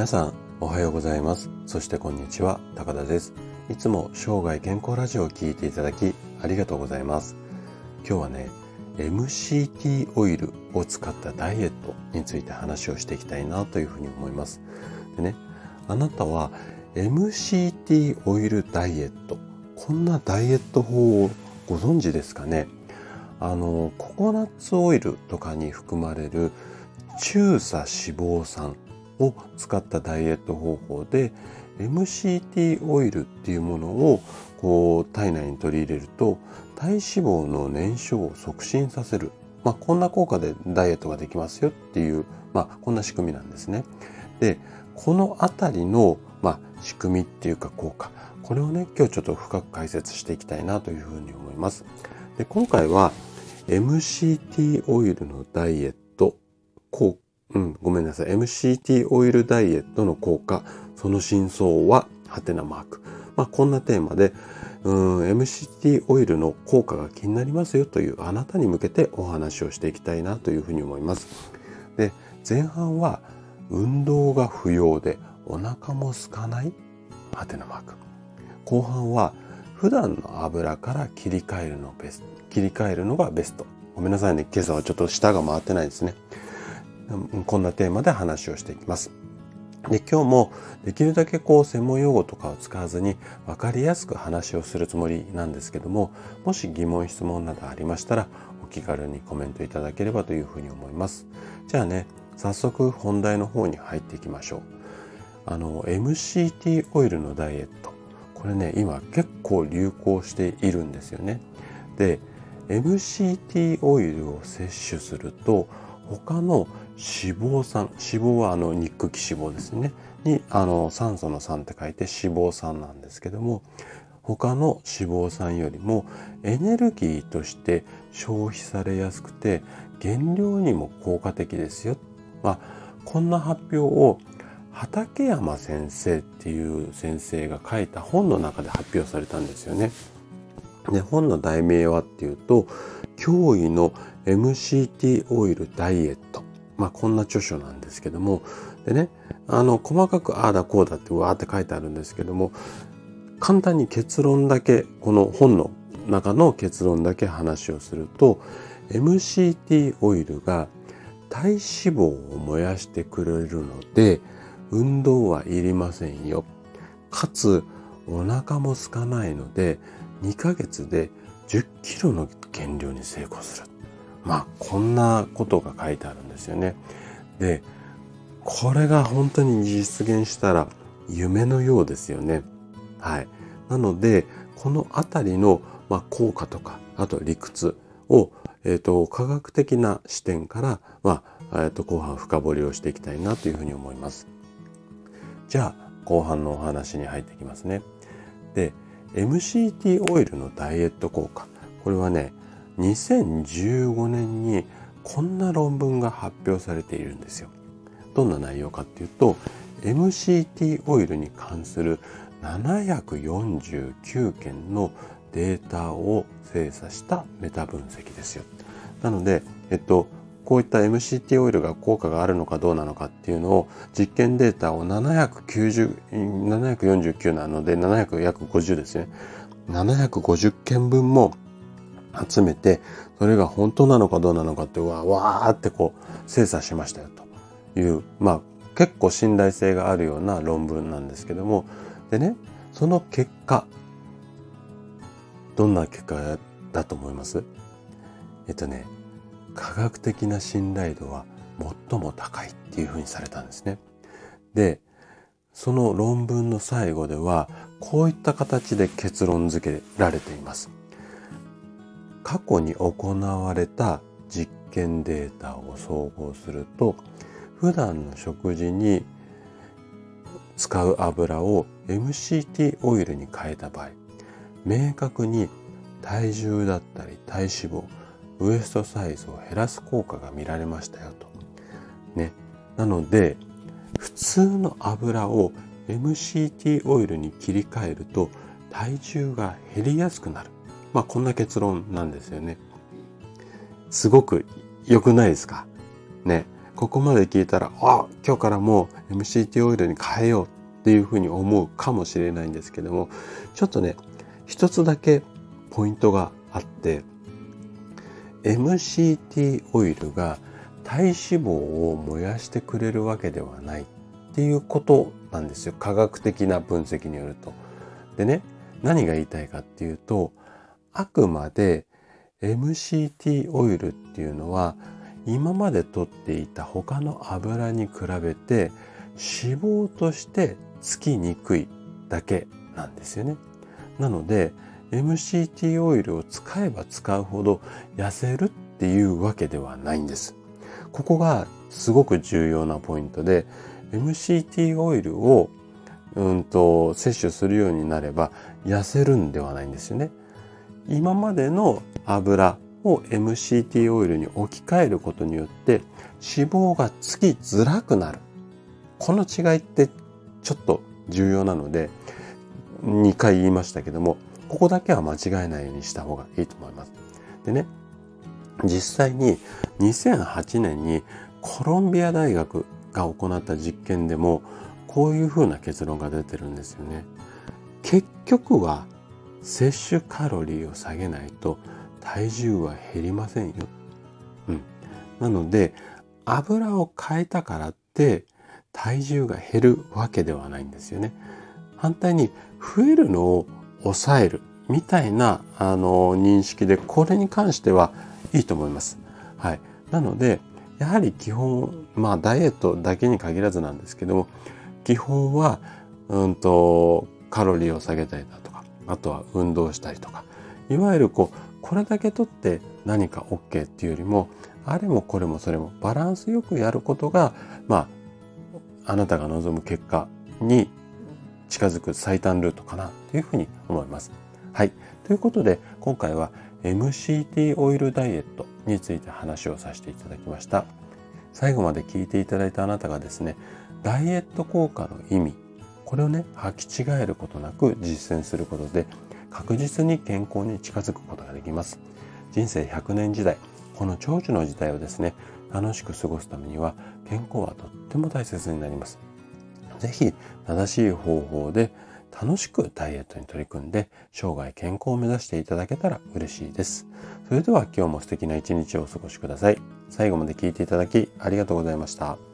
皆さんおはようございます。そしてこんにちは高田です。いつも生涯健康ラジオを聴いていただきありがとうございます。今日はね MCT オイルを使ったダイエットについて話をしていきたいなというふうに思います。でねあなたは MCT オイルダイエットこんなダイエット法をご存知ですかね？あのココナッツオイルとかに含まれる中鎖脂肪酸を使ったダイエット方法で MCT オイルっていうものをこう体内に取り入れると体脂肪の燃焼を促進させる、まあ、こんな効果でダイエットができますよっていう、まあ、こんな仕組みなんですね。でこの辺りの、まあ、仕組みっていうか効果これをね今日ちょっと深く解説していきたいなというふうに思います。で今回は MCT オイルのダイエット効果うん、ごめんなさい。MCT オイルダイエットの効果、その真相は、はてなマーク。まあ、こんなテーマで、うん、MCT オイルの効果が気になりますよというあなたに向けてお話をしていきたいなというふうに思います。で、前半は運動が不要でお腹も空かないはてなマーク。後半は普段の油から切り替えるのベスト。切り替えるのがベスト。ごめんなさいね。今朝はちょっと舌が回ってないですね。こんなテーマで話をしていきます。で今日もできるだけこう専門用語とかを使わずに分かりやすく話をするつもりなんですけどももし疑問質問などありましたらお気軽にコメントいただければというふうに思います。じゃあね早速本題の方に入っていきましょう。あの MCT オイルのダイエット。これね今結構流行しているんですよね。で MCT オイルを摂取すると他の脂肪酸脂肪はあの肉気脂肪ですねにあの酸素の酸って書いて脂肪酸なんですけども他の脂肪酸よりもエネルギーとして消費されやすくて減量にも効果的ですよ。まあ、こんな発表を畠山先生っていう先生が書いた本の中で発表されたんですよね。で本の題名はっていうと「驚異の MCT オイルダイエット」まあこんな著書なんですけども、でね、あの細かくああだこうだってわーって書いてあるんですけども、簡単に結論だけ、この本の中の結論だけ話をすると、MCT オイルが体脂肪を燃やしてくれるので、運動はいりませんよ。かつ、お腹も空かないので、2ヶ月で10キロの減量に成功する。まあこんなことが書いてあるんですよね。でこれが本当に実現したら夢のようですよね。はい。なのでこのあたりの、まあ、効果とかあと理屈を、えーと、科学的な視点から、まあえーと後半深掘りをしていきたいなというふうに思います。じゃあ後半のお話に入っていきますね。で MCT オイルのダイエット効果これはね2015年にこんな論文が発表されているんですよ。どんな内容かっていうと MCT オイルに関する749件のデータを精査したメタ分析ですよ。なので、えっと、こういった MCT オイルが効果があるのかどうなのかっていうのを実験データを790 749なので700約50ですね。750件分も集めて、それが本当なのかどうなのかってわわーってこう精査しましたよという、まあ結構信頼性があるような論文なんですけども、でね、その結果、どんな結果だと思います？えっとね、科学的な信頼度は最も高いっていうふうにされたんですね。で、その論文の最後では、こういった形で結論付けられています。過去に行われた実験データを総合すると普段の食事に使う油を MCT オイルに変えた場合明確に体重だったり体脂肪ウエストサイズを減らす効果が見られましたよと。ね。なので普通の油を MCT オイルに切り替えると体重が減りやすくなる。まあこんな結論なんですよね。すごく良くないですか？ね。ここまで聞いたら、あ、今日からもう MCT オイルに変えようっていうふうに思うかもしれないんですけども、ちょっとね、一つだけポイントがあって、MCT オイルが体脂肪を燃やしてくれるわけではないっていうことなんですよ。科学的な分析によると。でね、何が言いたいかっていうと、あくまで MCT オイルっていうのは今まで取っていた他の油に比べて脂肪としてつきにくいだけなんですよね。なので MCT オイルを使えば使うほど痩せるっていうわけではないんです。ここがすごく重要なポイントで MCT オイルをうんと摂取するようになれば痩せるんではないんですよね。今までの油を MCT オイルに置き換えることによって脂肪がつきづらくなる。この違いってちょっと重要なので2回言いましたけどもここだけは間違えないようにした方がいいと思います。でね実際に2008年にコロンビア大学が行った実験でもこういうふうな結論が出てるんですよね。結局は摂取カロリーを下げないと体重は減りませんよ。うん。なので、油を変えたからって体重が減るわけではないんですよね。反対に増えるのを抑えるみたいなあの認識でこれに関してはいいと思います。はい。なので、やはり基本、まあダイエットだけに限らずなんですけども、基本は、うんと、カロリーを下げたりだとか、あとは運動したりとか、いわゆるこう、これだけとって何か OK っていうよりも、あれもこれもそれもバランスよくやることが、まあ、あなたが望む結果に近づく最短ルートかなというふうに思います。はい。ということで、今回は MCT オイルダイエットについて話をさせていただきました。最後まで聞いていただいたあなたがですね、ダイエット効果の意味、これをね、履き違えることなく実践することで、確実に健康に近づくことができます。人生100年時代、この長寿の時代をですね、楽しく過ごすためには健康はとっても大切になります。ぜひ正しい方法で楽しくダイエットに取り組んで生涯健康を目指していただけたら嬉しいです。それでは今日も素敵な一日をお過ごしください。最後まで聞いていただきありがとうございました。